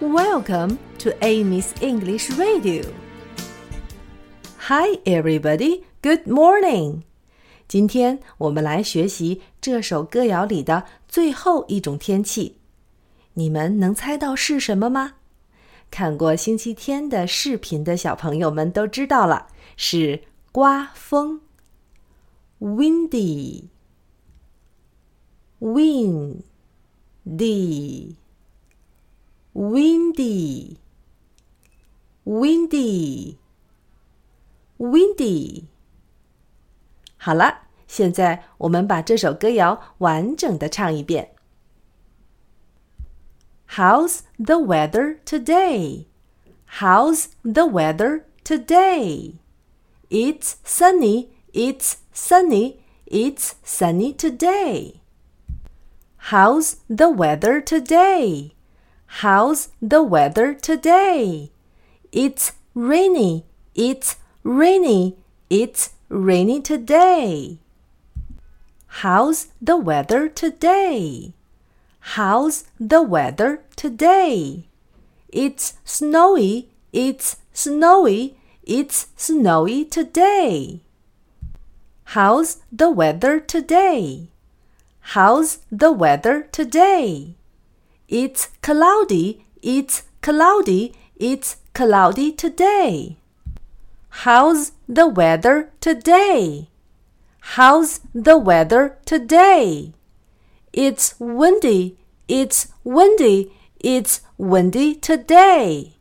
Welcome to Amy's English Radio. Hi, everybody. Good morning. 今天我们来学习这首歌谣里的最后一种天气。你们能猜到是什么吗？看过星期天的视频的小朋友们都知道了，是刮风。Windy, windy, windy, windy, windy。好了，现在我们把这首歌谣完整的唱一遍。How's the weather today? How's the weather today? It's sunny, it's sunny, it's sunny today. How's the weather today? How's the weather today? It's rainy, it's rainy, it's rainy today. How's the weather today? How's the weather today? It's snowy, it's snowy, it's snowy today. How's the weather today? How's the weather today? It's cloudy, it's cloudy, it's cloudy today. How's the weather today? How's the weather today? It's windy, it's windy, it's windy today.